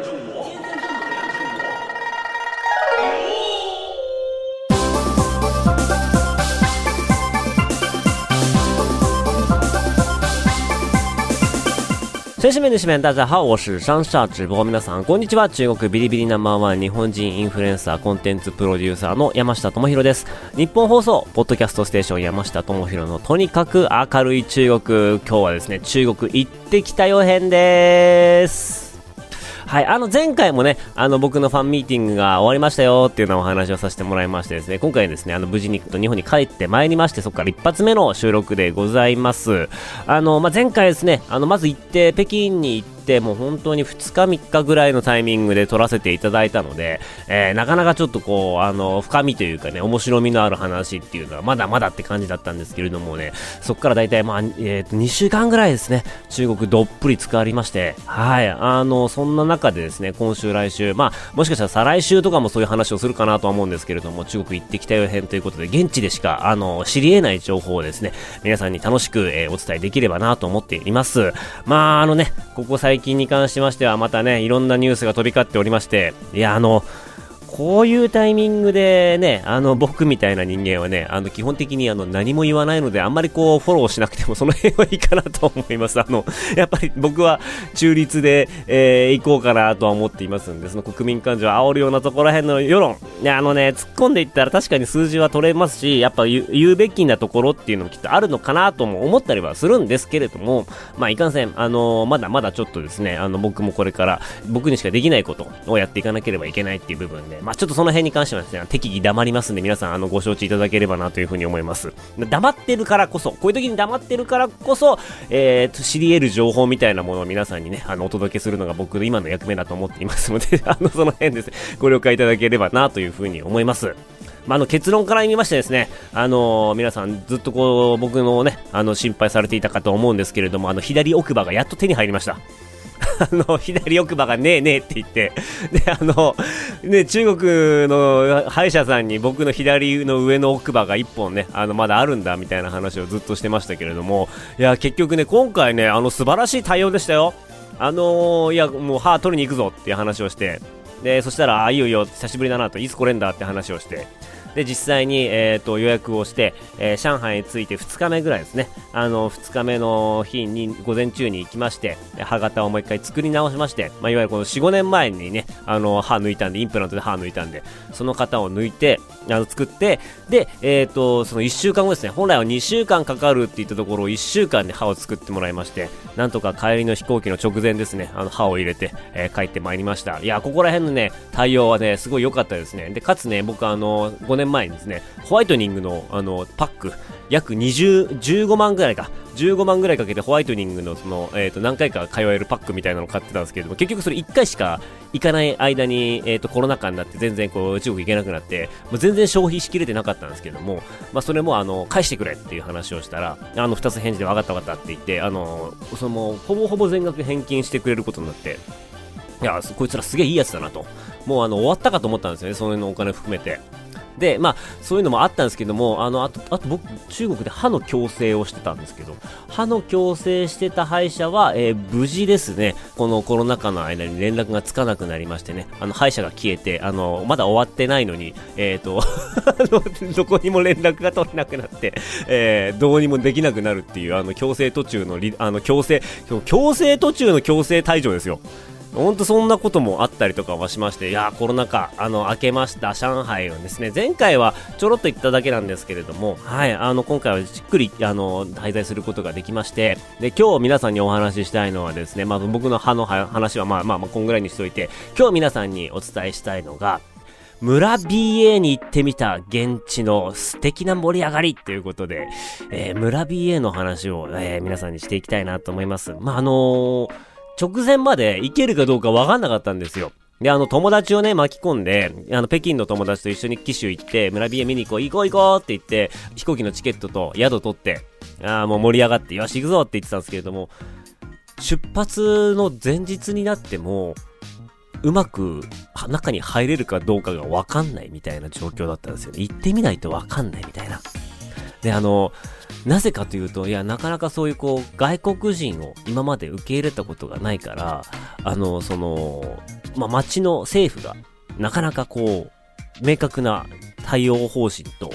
中国。先生们、女士们，大家好，我是商社直播皆さん、こんにちは。中国ビリビリナンバーワン日本人インフルエンサーコンテンツプロデューサーの山下智博です。日本放送、ポッドキャストステーション山下智博のとにかく明るい中国。今日はですね、中国行ってきたよ編です。はい、あの前回もね、あの僕のファンミーティングが終わりましたよっていうのをお話をさせてもらいましてですね、今回ですね、あの無事に日本に帰ってまいりまして、そこから一発目の収録でございます。あの、まあ、前回ですね、あの、まず行って、北京に行って、ってもう本当に2日3日ぐらいのタイミングで撮らせていただいたので、えーなかなかちょっとこう、あの、深みというかね、面白みのある話っていうのはまだまだって感じだったんですけれどもね、そこから大体まあ、えっ、と、2週間ぐらいですね、中国どっぷり使わりまして、はい、あの、そんな中でですね、今週来週、まあ、もしかしたら再来週とかもそういう話をするかなとは思うんですけれども、中国行ってきたよ編ということで、現地でしか、あの、知り得ない情報をですね、皆さんに楽しく、えーお伝えできればなと思っています。まあ、あのね、ここ最最近に関しましては、またね、いろんなニュースが飛び交っておりまして、いや、あの、こういうタイミングでね、あの、僕みたいな人間はね、あの、基本的にあの、何も言わないので、あんまりこう、フォローしなくても、その辺はいいかなと思います。あの、やっぱり僕は中立で、えー、行こうかなとは思っていますんで、その国民感情を煽るようなところら辺の世論、ね、あのね、突っ込んでいったら確かに数字は取れますし、やっぱ言う言うべきなところっていうのもきっとあるのかなとも思ったりはするんですけれども、まあ、いかんせん、あのまだまだちょっとですね、あの、僕もこれから、僕にしかできないことをやっていかなければいけないっていう部分で、まあ、ちょっとその辺に関してはですね、適宜黙りますんで、皆さん、あの、ご承知いただければなというふうに思います。黙ってるからこそ、こういう時に黙ってるからこそ、えーと、知り得る情報みたいなものを皆さんにね、あの、お届けするのが僕の今の役目だと思っていますので、あの、その辺ですね、ご了解いただければなというふうに思います。まあ、あの結論から言いましてですね、あのー皆さんずっとこう僕のね、あの心配されていたかと思うんですけれども、あの左奥歯がやっと手に入りました。あの、左奥歯がねえねえって言って、で、あの、ね、中国の歯医者さんに僕の左の上の奥歯が1本ね、あの、まだあるんだみたいな話をずっとしてましたけれども、いや、結局ね、今回ね、あの、素晴らしい対応でしたよ。あのーいや、もう歯取りに行くぞっていう話をして、で、そしたら、あ、いいよいいよ、久しぶりだなと、いつ来れんだって話をして、で、実際に、えー、と予約をして、えー上海に着いて2日目ぐらいですね、あの2日目の日に午前中に行きまして、歯型をもう一回作り直しまして、まあ、いわゆるこの4、5年前にね、あの歯抜いたんで、インプラントで歯抜いたんで、その型を抜いて、あの作って、で、えー、とその1週間後ですね、本来は2週間かかるって言ったところを1週間で歯を作ってもらいまして、なんとか帰りの飛行機の直前ですね、あの歯を入れて、えー帰ってまいりました。いや、ここら辺のね、対応はね、すごい良かったですね。で、かつね、僕あの、5年前にですね、ホワイトニングの、あの、パック、約20、15万ぐらいか、15万ぐらいかけてホワイトニングのその、えっ、と、何回か通えるパックみたいなのを買ってたんですけれども、結局それ1回しか行かない間に、えっ、と、コロナ禍になって全然こう、中国行けなくなって、もう全然消費しきれてなかったんですけれども、まあ、それもあの、返してくれっていう話をしたら、あの、2つ返事で分かった分かったって言って、あの、その、ほぼほぼ全額返金してくれることになって、いや、こいつらすげえいいやつだなと。もうあの、終わったかと思ったんですよね、その辺のお金含めて。で、まあ、そういうのもあったんですけども、あの、あと、あと僕、中国で歯の矯正をしてたんですけど、歯の矯正してた歯医者は、えー無事ですね、このコロナ禍の間に連絡がつかなくなりましてね、あの、歯医者が消えて、あの、まだ終わってないのに、えっ、と、どこにも連絡が取れなくなって、えーどうにもできなくなるっていう、あの、矯正途中の、あの、矯正、矯正途中の強制退場ですよ。本当そんなこともあったりとかはしまして、いやーコロナ禍、あの、明けました上海をですね、前回はちょろっと行っただけなんですけれども、はい、あの、今回はじっくり、あの、滞在することができまして、で、今日皆さんにお話ししたいのはですね、まあ僕の歯の話はまあまあまあ、こんぐらいにしておいて、今日皆さんにお伝えしたいのが、村 BA に行ってみた現地の素敵な盛り上がりということで、えー村 BA の話を、えー皆さんにしていきたいなと思います。まあ、あのー直前まで行けるかどうかわかんなかったんですよ。で、あの、友達をね、巻き込んで、あの、北京の友達と一緒に機種行って、村 BA 見に行こう、行こう行こうって言って、飛行機のチケットと宿取って、ああ、もう盛り上がって、よし、行くぞって言ってたんですけれども、出発の前日になっても、うまく中に入れるかどうかがわかんないみたいな状況だったんですよね。行ってみないとわかんないみたいな。で、あの、なぜかというと、いや、なかなかそういうこう、外国人を今まで受け入れたことがないから、あの、その、まあ、町の政府が、なかなかこう、明確な対応方針と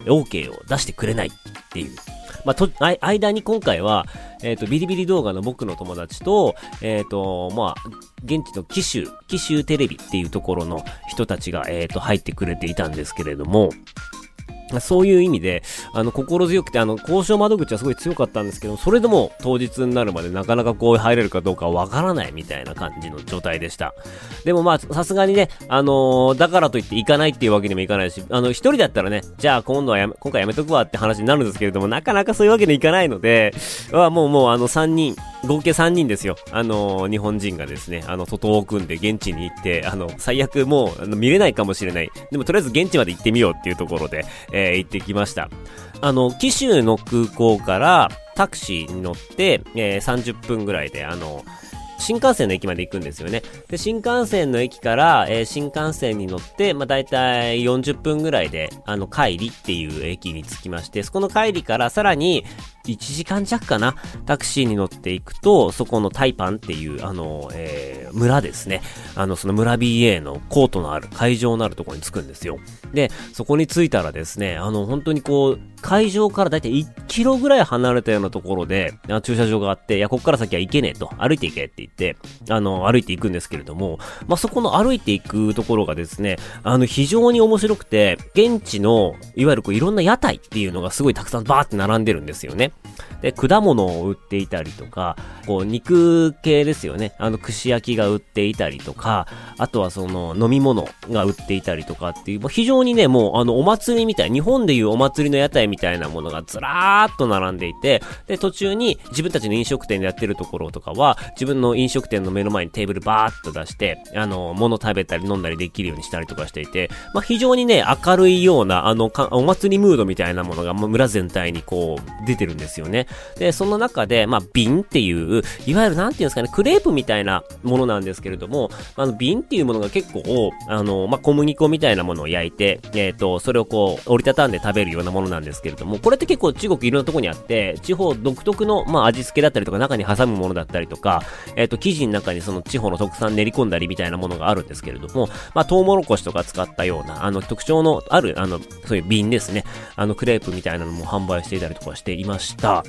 OK を出してくれないっていう。まあ、と、間に今回は、えっ、ー、と、ビリビリ動画の僕の友達と、えっ、ー、と、まあ、現地の紀州、紀州テレビっていうところの人たちが、えっ、ー、と、入ってくれていたんですけれども、そういう意味で、あの、心強くて、あの、交渉窓口はすごい強かったんですけど、それでも当日になるまでなかなかこう入れるかどうかわからないみたいな感じの状態でした。でもまあ、さすがにね、あのー、だからといって行かないっていうわけにもいかないし、あの、一人だったらね、じゃあ今度はやめ、今回やめとくわって話になるんですけれども、なかなかそういうわけにいかないので、はもうもうあの3人、合計3人ですよ。あのー、日本人がですね、あの、徒党を組んで現地に行って、あの、最悪もう、あの、見れないかもしれない。でもとりあえず現地まで行ってみようっていうところで、ー、行ってきました。あの、紀州の空港からタクシーに乗って、えー、30分ぐらいで、あの、新幹線の駅まで行くんですよね。で、新幹線の駅から、えー、新幹線に乗って、まあ、大体40分ぐらいで、あの、帰りっていう駅に着きまして、そこの帰りからさらに、1時間弱かなタクシーに乗っていくと、そこのタイパンっていう、あの、えー、村ですね。あの、その村 BA のコートのある、会場のあるところに着くんですよ。で、そこに着いたらですね、あの、本当にこう、会場からだいたい1キロぐらい離れたようなところで、駐車場があって、いや、こっから先は行けねえと、歩いて行けって言って、あの、歩いて行くんですけれども、まあ、そこの歩いていくところがですね、あの、非常に面白くて、現地の、いわゆるこう、いろんな屋台っていうのがすごいたくさんバーって並んでるんですよね。で、果物を売っていたりとか、こう、肉系ですよね。あの、串焼きが売っていたりとか、あとはその、飲み物が売っていたりとかっていう、まあ非常にね、もう、あの、お祭りみたい、日本でいうお祭りの屋台みたいなものがずらーっと並んでいて、で、途中に自分たちの飲食店でやってるところとかは、自分の飲食店の目の前にテーブルバーっと出して、あの、物食べたり飲んだりできるようにしたりとかしていて、まあ、非常にね、明るいような、あの、お祭りムードみたいなものが、村全体にこう、出てるんですよね。で、その中で、まあ、瓶っていう、いわゆるなんていうんですかね、クレープみたいなものなんですけれども、あの、瓶っていうものが結構、あの、まあ、小麦粉みたいなものを焼いて、えっ、ー、と、それをこう、折りたたんで食べるようなものなんですけれども、これって結構中国いろんなとこにあって、地方独特の、まあ、味付けだったりとか、中に挟むものだったりとか、えっ、ー、と、生地の中にその地方の特産練り込んだりみたいなものがあるんですけれども、まあ、トウモロコシとか使ったような、あの、特徴のある、あの、そういう瓶ですね。あの、クレープみたいなのも販売していたりとかしていました。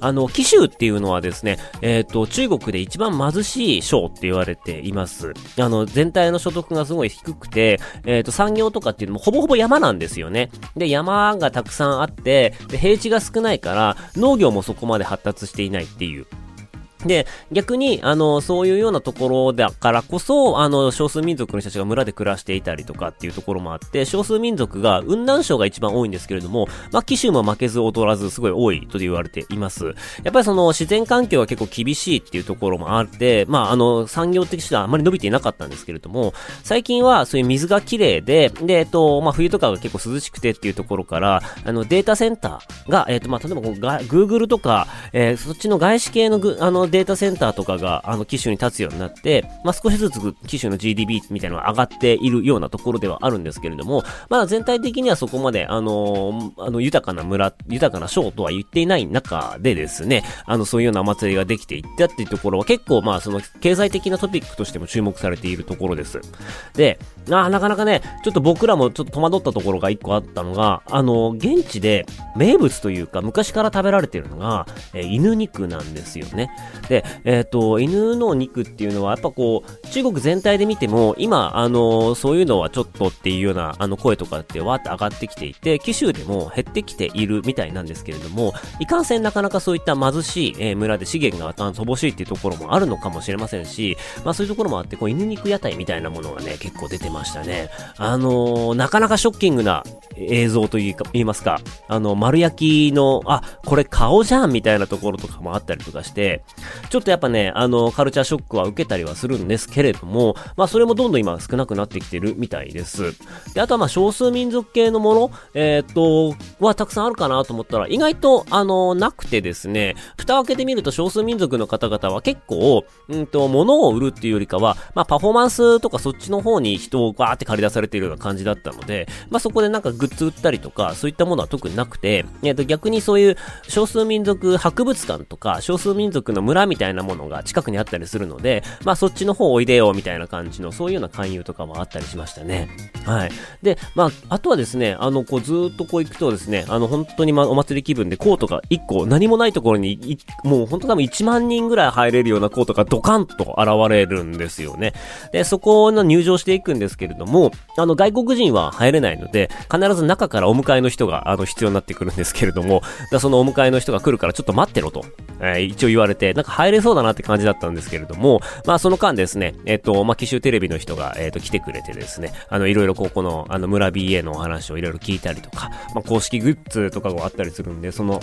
あの、紀州っていうのはですね、えっ、ー、と、中国で一番貧しい省って言われています。あの、全体の所得がすごい低くて、えっ、ー、と、産業とかっていうのもほぼほぼ山なんですよね。で、山がたくさんあって、で、平地が少ないから、農業もそこまで発達していないっていう。で、逆に、あの、そういうようなところだからこそ、あの、少数民族の人たちが村で暮らしていたりとかっていうところもあって、少数民族が雲南省が一番多いんですけれども、まあ、紀州も負けず劣らずすごい多いと言われています。やっぱりその自然環境が結構厳しいっていうところもあって、まあ、あの、産業的してはあまり伸びていなかったんですけれども、最近はそういう水が綺麗で、で、えっと、まあ、冬とかが結構涼しくてっていうところから、あの、データセンターが、えっと、まあ、例えばこう、Google とか、えー、そっちの外資系のぐ、あの、データセンターとかが、あの、機種に立つようになって、まあ、少しずつ機種の GDP みたいなのが上がっているようなところではあるんですけれども、まだ全体的にはそこまで、あのー、あの、豊かな村、豊かな省とは言っていない中でですね、あの、そういうようなお祭りができていったっていうところは結構、まあ、その、経済的なトピックとしても注目されているところです。で、あなかなかね、ちょっと僕らもちょっと戸惑ったところが一個あったのが、あの、現地で名物というか、昔から食べられているのが、えー、犬肉なんですよね。で、えっ、ー、と、犬の肉っていうのは、やっぱこう、中国全体で見ても、今、あの、そういうのはちょっとっていうような、あの、声とかってわーって上がってきていて、九州でも減ってきているみたいなんですけれども、いかんせんなかなかそういった貧しい、えー、村で資源が乏しいっていうところもあるのかもしれませんし、まあそういうところもあって、こう、犬肉屋台みたいなものがね、結構出てますましたね。あのー、なかなかショッキングな映像と言いますか、あの、丸焼きの、あ、これ顔じゃんみたいなところとかもあったりとかして、ちょっとやっぱね、あの、カルチャーショックは受けたりはするんですけれども、まあそれもどんどん今少なくなってきてるみたいです。で、あとはまあ少数民族系のもの、えー、っと、はたくさんあるかなと思ったら、意外と、あの、なくてですね、蓋を開けてみると少数民族の方々は結構、うんと、物を売るっていうよりかは、まあパフォーマンスとかそっちの方に人をバーって借り出されているような感じだったので、まあそこでなんかグッズ売ったりとか、そういったものは特になくて、えっと、逆にそういう少数民族博物館とか、少数民族の村みたいなものが近くにあったりするので、まあそっちの方おいでよみたいな感じの、そういうような勧誘とかもあったりしましたね。はい。で、まあ、あとはですね、あの、こうずっとこう行くとですね、あの、本当にま、お祭り気分でコートが1個、何もないところに、もう本当多分1万人ぐらい入れるようなコートがドカンと現れるんですよね。で、そこの入場していくんですけれども、あの、外国人は入れないので、必ず中からお迎えの人が、あの、必要になってくるんですけれども、だそのお迎えの人が来るからちょっと待ってろと、えー、一応言われて、なんか入れそうだなって感じだったんですけれども、まあ、その間ですね、えっ、と、まあ、奇襲テレビの人が、えっ、と、来てくれてですね、あの、いろいろここの、あの、村 BA のお話をいろいろ聞いたりとか、まあ、公式グッズとかがあったりするんで、その、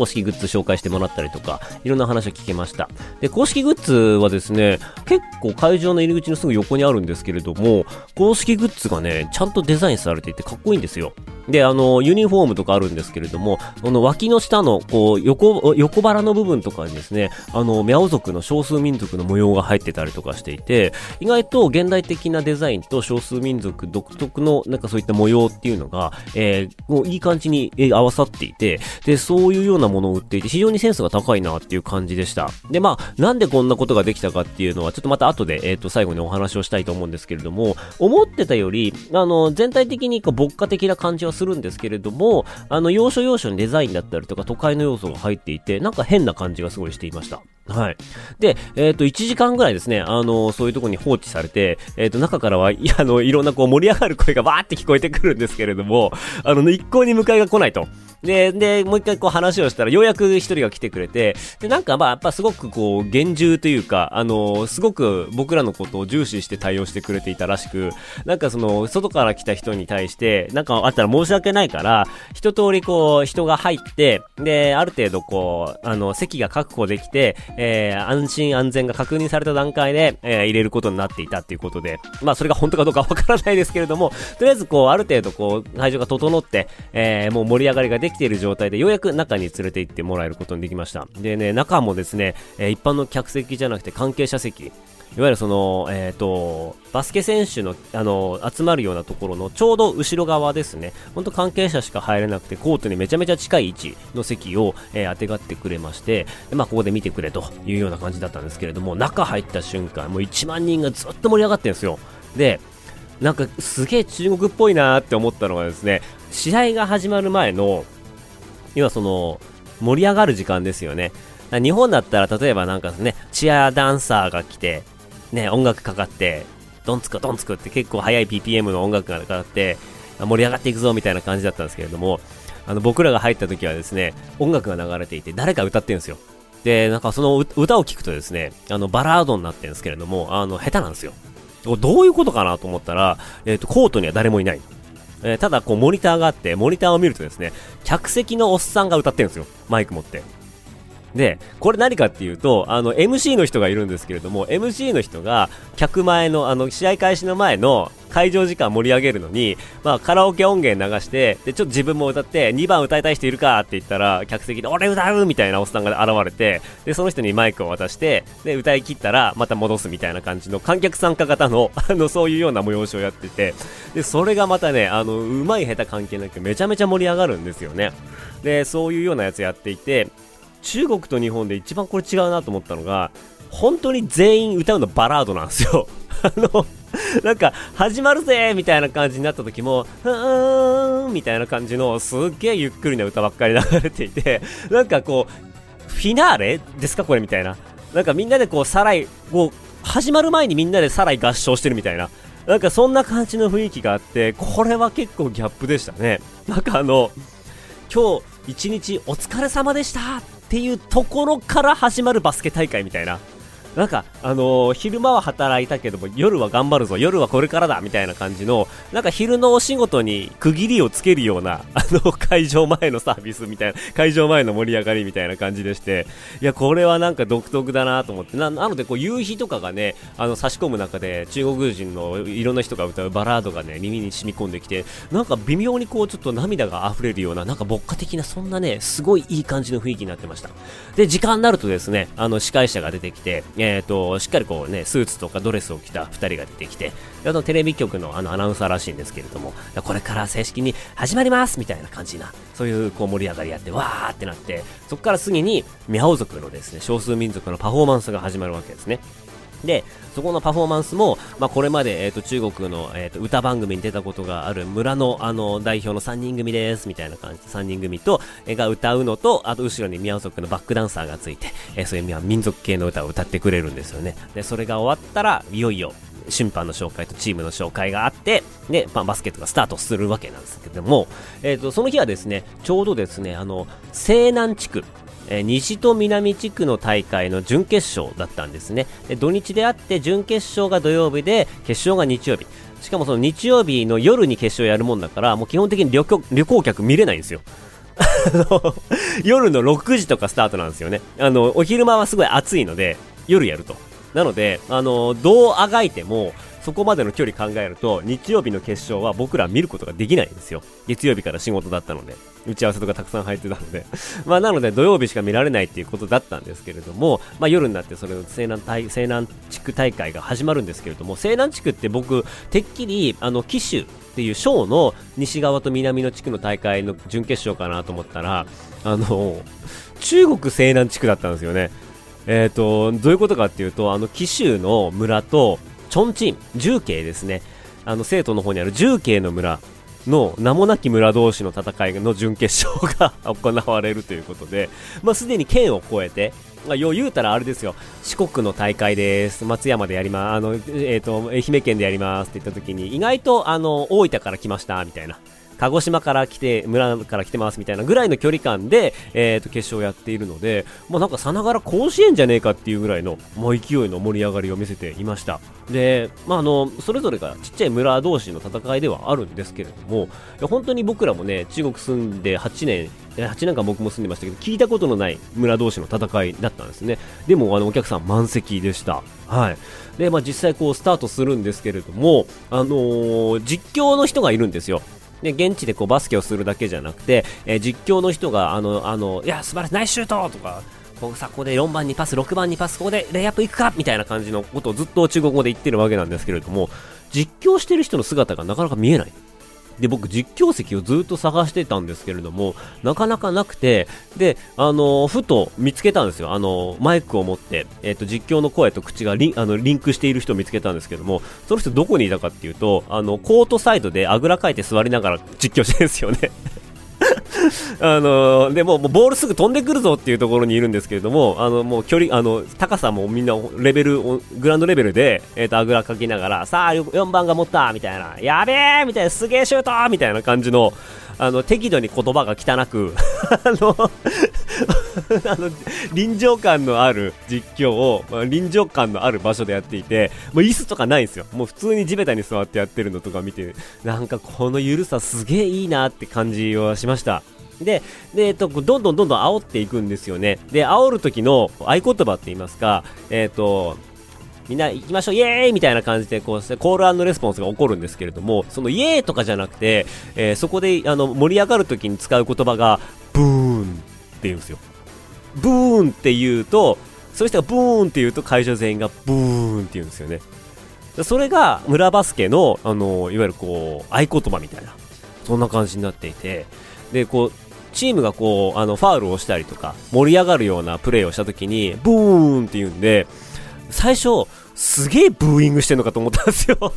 公式グッズ紹介してもらったりとか、いろんな話を聞けました。で、公式グッズはですね、結構会場の入り口のすぐ横にあるんですけれども、公式グッズがね、ちゃんとデザインされていてかっこいいんですよ。で、あの、ユニフォームとかあるんですけれども、この脇の下の、こう、横、横腹の部分とかにですね、あの、ミャオ族の少数民族の模様が入ってたりとかしていて、意外と現代的なデザインと少数民族独特の、なんかそういった模様っていうのが、えー、もういい感じに、合わさっていて、で、そういうようなものを売っていて、非常にセンスが高いなっていう感じでした。で、まあ、なんでこんなことができたかっていうのは、ちょっとまた後で、えっ、ー、と、最後にお話をしたいと思うんですけれども、思ってたより、あの、全体的にこう、牧歌的な感じはするんですけれども、あの、要所要所にデザインだったりとか、都会の要素が入っていて、なんか変な感じがすごいしていました。はい。で、えっ、ー、と、1時間ぐらいですね、あの、そういうとこに放置されて、えっ、ー、と、中からは、いや、あの、いろんなこう盛り上がる声がバーって聞こえてくるんですけれども、あの、一向に迎えが来ないと。で、で、もう一回こう話をしたら、ようやく一人が来てくれて、で、なんかまあ、やっぱすごくこう、厳重というか、あのすごく僕らのことを重視して対応してくれていたらしく、なんかその、外から来た人に対して、なんかあったら申申し訳ないから、一通りこう、人が入って、で、ある程度こう、あの、席が確保できて、えー、安心安全が確認された段階で、えー、入れることになっていたっていうことで、まあ、それが本当かどうかわからないですけれども、とりあえずこう、ある程度こう、会場が整って、えー、もう盛り上がりができている状態でようやく中に連れて行ってもらえることにできました。でね、中もですね、え、一般の客席じゃなくて関係者席、いわゆるその、えっ、ー、と、バスケ選手の、あの、集まるようなところのちょうど後ろ側ですね。ほんと関係者しか入れなくて、コートにめちゃめちゃ近い位置の席を、えー、当てがってくれまして、まあ、ここで見てくれというような感じだったんですけれども、中入った瞬間、もう1万人がずっと盛り上がってるんですよ。で、なんかすげえ中国っぽいなーって思ったのがですね、試合が始まる前の、今その、盛り上がる時間ですよね。日本だったら例えばなんかね、チアダンサーが来て、ね、音楽かかって、ドンツクドンツクって結構速い BPM の音楽がかかって、盛り上がっていくぞみたいな感じだったんですけれども、あの僕らが入った時はですね、音楽が流れていて、誰か歌ってるんですよ。で、なんかその歌を聴くとですね、あのバラードになってるんですけれども、あの、下手なんですよ。どういうことかなと思ったら、えっ、ー、と、コートには誰もいない。えー、ただこうモニターがあって、モニターを見るとですね、客席のおっさんが歌ってるんですよ。マイク持って。で、これ何かっていうと、あの、MC の人がいるんですけれども、MC の人が、客前の、あの、試合開始の前の会場時間盛り上げるのに、まあ、カラオケ音源流して、で、ちょっと自分も歌って、2番歌いたい人いるかって言ったら、客席で、俺歌うみたいなおっさんが現れて、で、その人にマイクを渡して、で、歌い切ったら、また戻すみたいな感じの観客参加型の、あの、そういうような催しをやってて、で、それがまたね、あの、うまい下手関係なくめちゃめちゃ盛り上がるんですよね。で、そういうようなやつやっていて、中国と日本で一番これ違うなと思ったのが、本当に全員歌うのバラードなんですよ。あの、なんか、始まるぜみたいな感じになった時も、うーんみたいな感じの、すっげえゆっくりな歌ばっかり流れていて、なんかこう、フィナーレですかこれみたいな。なんかみんなでこう、サライ、こう、始まる前にみんなでサライ合唱してるみたいな。なんかそんな感じの雰囲気があって、これは結構ギャップでしたね。なんかあの、今日一日お疲れ様でしたっていうところから始まるバスケ大会みたいな。なんか、あのー、昼間は働いたけども、夜は頑張るぞ、夜はこれからだ、みたいな感じの、なんか昼のお仕事に区切りをつけるような、あの、会場前のサービスみたいな、会場前の盛り上がりみたいな感じでして、いや、これはなんか独特だなと思って、ななので、こう、夕日とかがね、あの、差し込む中で、中国人のいろんな人が歌うバラードがね、耳に染み込んできて、なんか微妙にこう、ちょっと涙が溢れるような、なんか牧歌的な、そんなね、すごいいい感じの雰囲気になってました。で、時間になるとですね、あの、司会者が出てきて、えっ、と、しっかりこうね、スーツとかドレスを着た2人が出てきて、あのテレビ局のあのアナウンサーらしいんですけれども、これから正式に始まりますみたいな感じな、そういうこう盛り上がりやって、わーってなって、そこから次に、ミャオ族のですね、少数民族のパフォーマンスが始まるわけですね。で、そこのパフォーマンスも、まあ、これまで、え、ー、と、中国の、えっ、ー、と、歌番組に出たことがある村の、あの、代表の3人組です、みたいな感じで、3人組と、えー、が歌うのと、あと、後ろに宮族のバックダンサーがついて、えー、そういう民族系の歌を歌ってくれるんですよね。で、それが終わったら、いよいよ、審判の紹介とチームの紹介があって、で、まあ、バスケットがスタートするわけなんですけども、えっ、ー、と、その日はですね、ちょうどですね、あの、西南地区、え西と南地区の大会の準決勝だったんですね。で土日であって準決勝が土曜日で決勝が日曜日。しかもその日曜日の夜に決勝やるもんだからもう基本的に旅行客見れないんですよ。夜の6時とかスタートなんですよね。あのお昼間はすごい暑いので夜やると。なのであのどうあがいてもそこまでの距離考えると、日曜日の決勝は僕ら見ることができないんですよ。月曜日から仕事だったので、打ち合わせとかたくさん入ってたので まあなので土曜日しか見られないっていうことだったんですけれども、まあ夜になってそれの西南大西南地区大会が始まるんですけれども、西南地区って僕、てっきり、あの、騎手っていう省の西側と南の地区の大会の準決勝かなと思ったら、あの、中国西南地区だったんですよね。えっ、ー、と、どういうことかっていうと、あの、紀州の村と、チョンチン、重慶ですね。あの、生徒の方にある重慶の村の名もなき村同士の戦いの準決勝が 行われるということで、まあ、すでに県を越えて、まあ、よう言うたらあれですよ、四国の大会です、松山でやります、あの、えっ、ー、と、愛媛県でやりますって言った時に、意外と、あの、大分から来ました、みたいな。鹿児島から来て、村から来てますみたいなぐらいの距離感で、えー、と決勝をやっているので、まあ、なんかさながら甲子園じゃねえかっていうぐらいの、もう勢いの盛り上がりを見せていました。で、まあ、あの、それぞれがちっちゃい村同士の戦いではあるんですけれども、本当に僕らもね、中国住んで8年、8年間僕も住んでましたけど、聞いたことのない村同士の戦いだったんですね。でも、あの、お客さん満席でした。はい。で、まあ、実際こう、スタートするんですけれども、あのー、実況の人がいるんですよ。で現地でこうバスケをするだけじゃなくて、えー、実況の人があのあのいや素晴らしいナイスシュートとかこさここで4番にパス6番にパスここでレイアップいくかみたいな感じのことをずっと中国語で言ってるわけなんですけれども実況してる人の姿がなかなか見えない。で、僕実況席をずっと探してたんですけれども、なかなかなくて、で、あのふと見つけたんですよ。あのマイクを持って、えっ、ー、と、実況の声と口がリンあのリンクしている人を見つけたんですけども、その人どこにいたかっていうと、あの、コートサイドであぐらかいて座りながら実況してるんですよね あのでももうボールすぐ飛んでくるぞっていうところにいるんですけれども、あのもう距離、あの高さもみんなレベル、グラウンドレベルで、えー、とあぐらかきながら、さあ4番が持ったみたいな、やべえみたいな、すげえシュートみたいな感じの、あの適度に言葉が汚く あの あの臨場感のある実況を、まあ、臨場感のある場所でやっていて、もう椅子とかないんですよ。もう普通に地べたに座ってやってるのとか見て、なんかこの緩さすげえいいなって感じはしました。で、で、えっと、どんどんどんどん煽っていくんですよね。で、煽る時の合言葉って言いますか、えっと、みんな行きましょう、イエーイみたいな感じで、こう、コールレスポンスが起こるんですけれども、そのイエーイとかじゃなくて、えー、そこで、あの、盛り上がる時に使う言葉が、ブーンって言うんですよ。ブーンって言うと、そういう人がブーンって言うと会場全員がブーンって言うんですよね。それが村バスケの、あの、いわゆるこう、合言葉みたいな、そんな感じになっていて、で、こう、チームがこう、あの、ファウルをしたりとか、盛り上がるようなプレーをした時に、ブーンって言うんで、最初、すげえブーイングしてんのかと思ったんですよ。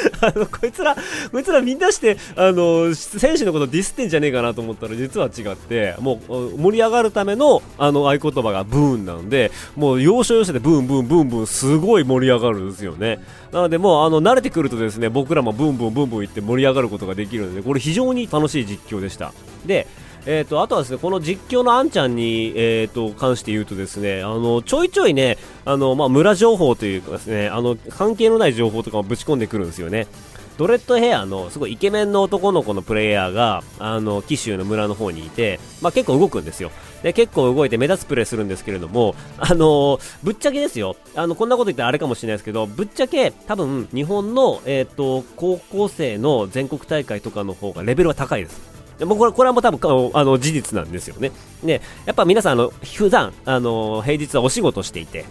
あの、こいつら、こいつらみんなして、あの、選手のことディスってんじゃねえかなと思ったら、実は違って、もう、盛り上がるための、あの、合言葉がブーンなので、もう、要所要所でブーンブーンブーンブン、すごい盛り上がるんですよね。なので、もう、あの、慣れてくるとですね、僕らもブンブンブンブン言って盛り上がることができるので、これ非常に楽しい実況でした。で、えーと、あとはですねこの実況のあんちゃんに、えーと、関して言うとですねあのちょいちょいねあの、まあ、村情報というかですねあの関係のない情報とかもぶち込んでくるんですよね。ドレッドヘアのすごいイケメンの男の子のプレイヤーがあの紀州の村の方にいて、まあ、結構動くんですよ。で結構動いて目立つプレーするんですけれども、あのー、ぶっちゃけですよ。あのこんなこと言ったらあれかもしれないですけどぶっちゃけ多分日本の、えーと高校生の全国大会とかの方がレベルは高いです。でもこれこれはもう多分あの事実なんですよね。で、やっぱ皆さん、あの普段あの平日はお仕事していて、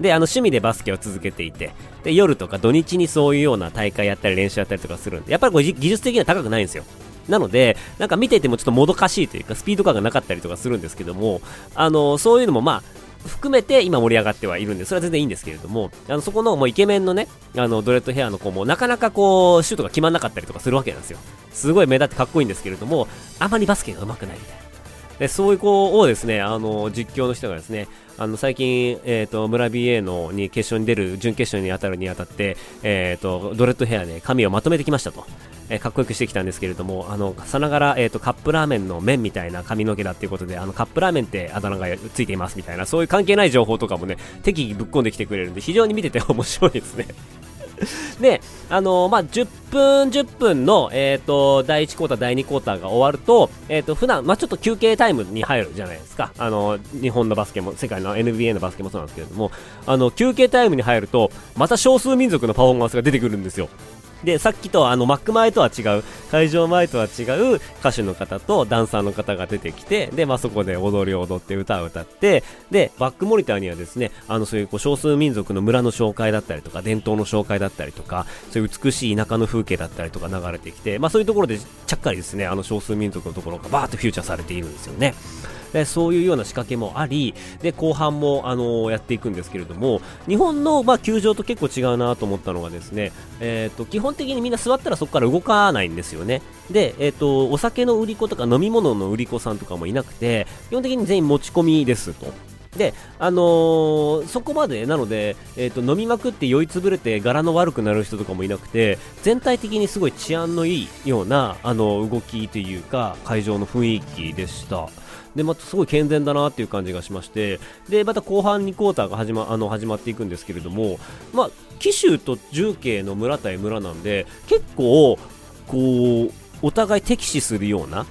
で、あの、趣味でバスケを続けていて、で、夜とか土日にそういうような大会やったり練習やったりとかするんで、やっぱりこう技術的には高くないんですよ。なので、なんか見ていてもちょっともどかしいというか、スピード感がなかったりとかするんですけども、あの、そういうのもまあ、含めて今盛り上がってはいるんで、それは全然いいんですけれども、あのそこのもうイケメンのね、あのドレッドヘアの子もなかなかこう、シュートが決まんなかったりとかするわけなんですよ。すごい目立ってかっこいいんですけれども、あまりバスケが上手くないみたいな。でそういう子をですね、あの実況の人がですね、あの最近、えーと、村 BA のに決勝に出る準決勝に当たるにあたって、えーと、ドレッドヘアで髪をまとめてきましたと、えー、かっこよくしてきたんですけれども、あのさながら、えーと、カップラーメンの麺みたいな髪の毛だっていうことで、あのカップラーメンってあだ名がついていますみたいな、そういう関係ない情報とかもね、適宜ぶっ込んできてくれるんで、非常に見てて面白いですね。で、あのー、まあ、10分、10分の、えっ、ー、と、第1クォーター、第2クォーターが終わると、えっ、ー、と、普段、まあ、ちょっと休憩タイムに入るじゃないですか。あの、日本のバスケも、世界の NBA のバスケもそうなんですけれども、あの、休憩タイムに入ると、また少数民族のパフォーマンスが出てくるんですよ。で、さっきとあの、マック前とは違う、会場前とは違う歌手の方とダンサーの方が出てきて、で、まあ、そこで踊りを踊って歌を歌って、で、バックモニターにはですね、あの、そういうこう少数民族の村の紹介だったりとか、伝統の紹介だったりとか、そういう美しい田舎の風景だったりとか流れてきて、まあ、そういうところでちゃっかりですね、あの少数民族のところがバーッとフューチャーされているんですよね。でそういうような仕掛けもありで後半も、あの、やっていくんですけれども日本の、まあ、球場と結構違うなと思ったのがですね、えーと、基本的にみんな座ったらそこから動かないんですよねで、えーと、お酒の売り子とか飲み物の売り子さんとかもいなくて基本的に全員持ち込みですとで、あのー、そこまで、なので、えーと、飲みまくって酔いつぶれて柄の悪くなる人とかもいなくて、全体的にすごい治安のいいような、あの、動きというか、会場の雰囲気でした。で、またすごい健全だなっていう感じがしまして、で、また後半2クォーターが始まあの始まっていくんですけれども、まあ、紀州と重慶の村対村なんで、結構、こう、お互い敵視するような、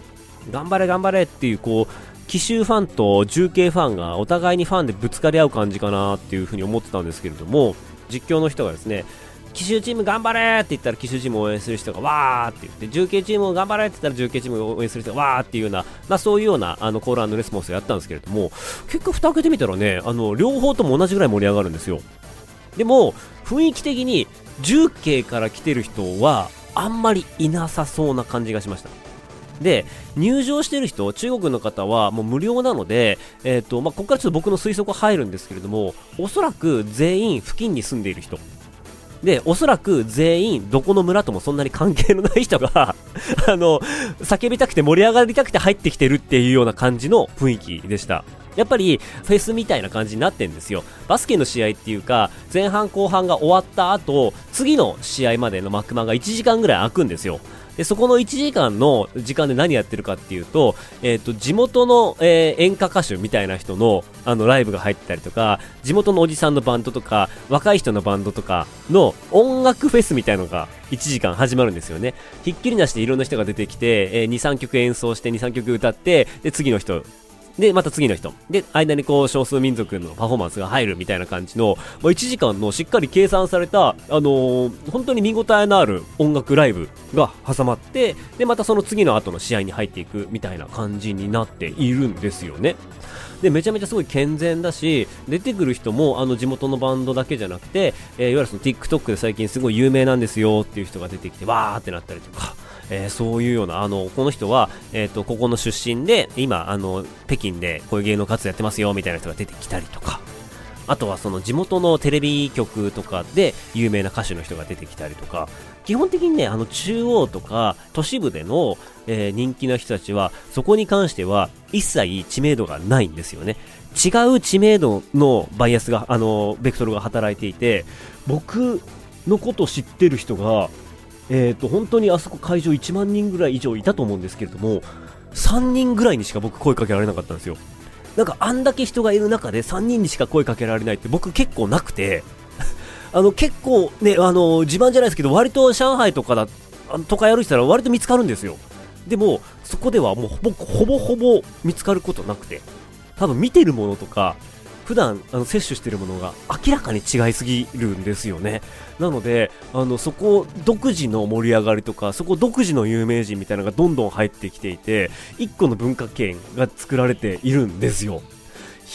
頑張れ頑張れっていう、こう、奇襲ファンと重慶ファンがお互いにファンでぶつかり合う感じかなっていうふに思ってたんですけれども、実況の人がですね、奇襲チーム頑張れって言ったら奇襲チームを応援する人がわーって言って重慶チームを頑張れって言ったら重慶チームを応援する人がわーっていうような、まあ、そういうようなあのコールレスポンスをやったんですけれども結果蓋開けてみたらねあの両方とも同じぐらい盛り上がるんですよ。でも雰囲気的に重慶から来てる人はあんまりいなさそうな感じがしました。で入場してる人、中国の方はもう無料なので、えーとまあ、ここからちょっと僕の推測入るんですけれども、おそらく全員付近に住んでいる人。で、おそらく全員、どこの村ともそんなに関係のない人が あの、叫びたくて盛り上がりたくて入ってきてるっていうような感じの雰囲気でした。やっぱりフェスみたいな感じになってんですよ。バスケの試合っていうか、前半後半が終わった後、次の試合までの幕間が1時間ぐらい空くんですよ。で、そこの1時間の時間で何やってるかっていうと、えっ、ー、と、地元の、えー、演歌歌手みたいな人の、あの、ライブが入ってたりとか、地元のおじさんのバンドとか、若い人のバンドとかの音楽フェスみたいのが1時間始まるんですよね。ひっきりなしでいろんな人が出てきて、えー、2、3曲演奏して、2、3曲歌って、で、次の人で、また次の人。で、間にこう、少数民族のパフォーマンスが入るみたいな感じの、まあ、1時間のしっかり計算された、あのー、本当に見応えのある音楽ライブが挟まって、で、またその次の後の試合に入っていくみたいな感じになっているんですよね。で、めちゃめちゃすごい健全だし、出てくる人も、あの、地元のバンドだけじゃなくて、えー、いわゆるその TikTok で最近すごい有名なんですよっていう人が出てきて、わーってなったりとか、えー、そういうような、あの、この人は、えっ、ー、と、ここの出身で、今、あの、北京でこういう芸能活動やってますよ、みたいな人が出てきたりとか、あとはその地元のテレビ局とかで有名な歌手の人が出てきたりとか、基本的にね、あの中央とか都市部での、えー、人気な人たちは、そこに関しては一切知名度がないんですよね。違う知名度のバイアスが、あの、ベクトルが働いていて、僕のこと知ってる人が、え、ー、と、本当にあそこ会場1万人ぐらい以上いたと思うんですけれども、3人ぐらいにしか僕声かけられなかったんですよ。なんかあんだけ人がいる中で3人にしか声かけられないって僕結構なくて、あの結構ね、あの自慢じゃないですけど、割と上海とかだ、とかやる人たら割と見つかるんですよ。でも、そこではもうほぼほぼほぼ見つかることなくて、多分見てるものとか、普段あの摂取しているものが明らかに違いすぎるんですよね。なので、あのそこ独自の盛り上がりとか、そこ独自の有名人みたいなのがどんどん入ってきていて、1個の文化圏が作られているんですよ。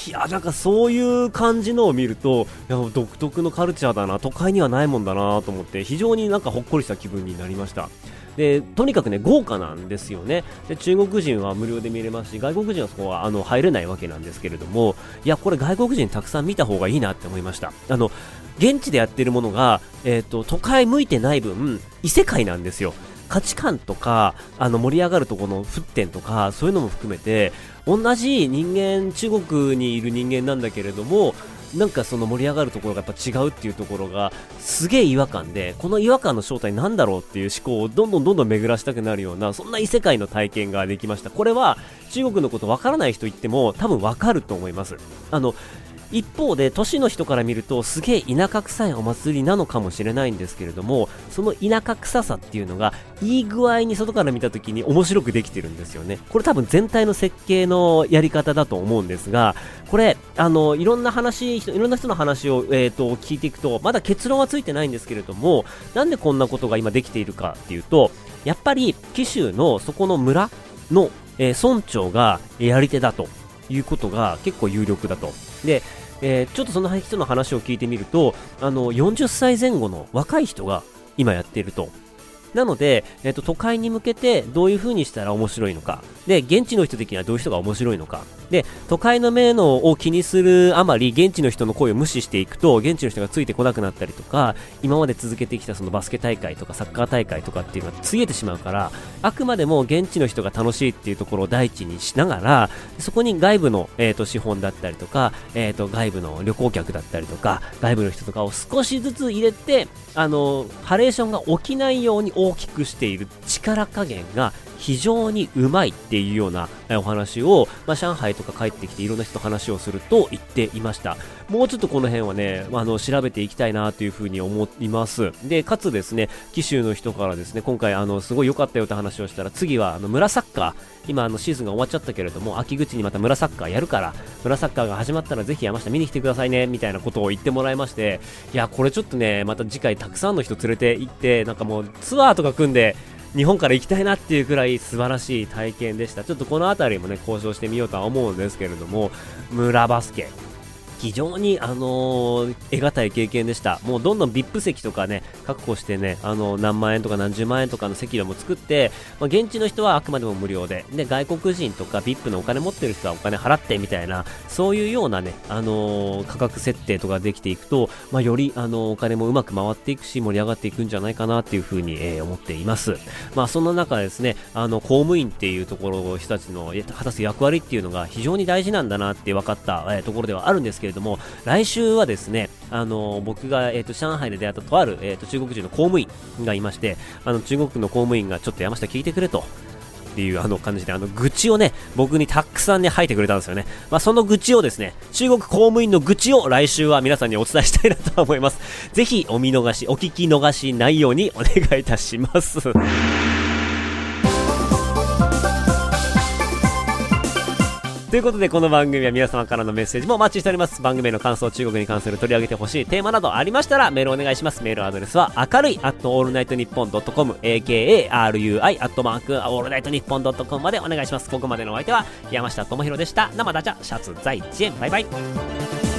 いやなんかそういう感じのを見るといや独特のカルチャーだな都会にはないもんだなと思って非常になんかほっこりした気分になりました。でとにかくね豪華なんですよね。で中国人は無料で見れますし外国人はそこはあの入れないわけなんですけれどもいやこれ外国人たくさん見た方がいいなって思いました。あの現地でやってるものが、えーと、都会向いてない分異世界なんですよ。価値観とかあの盛り上がるところの沸点とかそういうのも含めて同じ人間中国にいる人間なんだけれどもなんかその盛り上がるところがやっぱ違うっていうところがすげえ違和感でこの違和感の正体なんだろうっていう思考をどんどんどんどん巡らしたくなるようなそんな異世界の体験ができました。これは中国のことわからない人言っても多分わかると思います。あの一方で都市の人から見るとすげえ田舎臭いお祭りなのかもしれないんですけれどもその田舎臭さっていうのがいい具合に外から見た時に面白くできてるんですよね。これ多分全体の設計のやり方だと思うんですがこれあのいろんな話いろんな人の話を、えーと、聞いていくとまだ結論はついてないんですけれどもなんでこんなことが今できているかっていうとやっぱり紀州のそこの村の、えー、村長がやり手だということが結構有力だと。でえー、ちょっとその人の話を聞いてみると、あの、40歳前後の若い人が今やっていると。なので、えっ、と、都会に向けてどういう風にしたら面白いのか。で、現地の人的にはどういう人が面白いのか。で、都会の目のを気にするあまり、現地の人の声を無視していくと、現地の人がついてこなくなったりとか、今まで続けてきたそのバスケ大会とかサッカー大会とかっていうのはついえてしまうから、あくまでも現地の人が楽しいっていうところを第一にしながら、そこに外部の、えっ、ー、と、資本だったりとか、えっ、ー、と、外部の旅行客だったりとか、外部の人とかを少しずつ入れて、あの、ハレーションが起きないように大きくしている力加減が非常にうまいっていうようなお話を、まあ、上海とか帰ってきていろんな人と話をすると言っていました。もうちょっとこの辺はね、あの、調べていきたいなというふうに思います。で、かつですね、紀州の人からですね、今回あの、すごい良かったよって話をしたら、次はあの、村サッカー、今あの、シーズンが終わっちゃったけれども、秋口にまた村サッカーやるから、村サッカーが始まったらぜひ山下見に来てくださいね、みたいなことを言ってもらいまして、いや、これちょっとね、また次回たくさんの人連れて行って、なんかもうツアーとか組んで、日本から行きたいなっていうくらい素晴らしい体験でした。ちょっとこの辺りもね、交渉してみようとは思うんですけれども、村バスケ、非常に、あのー、得難い経験でした。もうどんどん VIP 席とかね、確保してね、あのー、何万円とか何十万円とかの席料も作って、まあ、現地の人はあくまでも無料で、で、外国人とか VIP のお金持ってる人はお金払ってみたいな、そういうようなね、あのー、価格設定とかできていくと、まあ、より、あのお金もうまく回っていくし、盛り上がっていくんじゃないかなっていうふうに、え思っています。まあ、そんな中ですね、あの、公務員っていうところを人たちの果たす役割っていうのが非常に大事なんだなって分かった、えところではあるんですけれどれども、来週はですね、あの僕が、えーと、上海で出会ったとある、えーと、中国人の公務員がいまして、あの中国の公務員がちょっと山下聞いてくれと。っていうあの感じで、あの愚痴をね、僕にたくさんね、吐いてくれたんですよね。まあ、その愚痴をですね、中国公務員の愚痴を来週は皆さんにお伝えしたいなと思います。ぜひお見逃し、お聞き逃しないようにお願いいたします。ということで、この番組は皆様からのメッセージもお待ちしております。番組の感想、中国に関する取り上げてほしいテーマなどありましたら、メールお願いします。メールアドレスは、明るい、アットオールナイトニッポンドットコム、AKARUI、アットマーク、オールナイトニッポンドットコムまでお願いします。ここまでのお相手は、山下智博でした。生ダチャ、シャツ、在地園、バイバイ。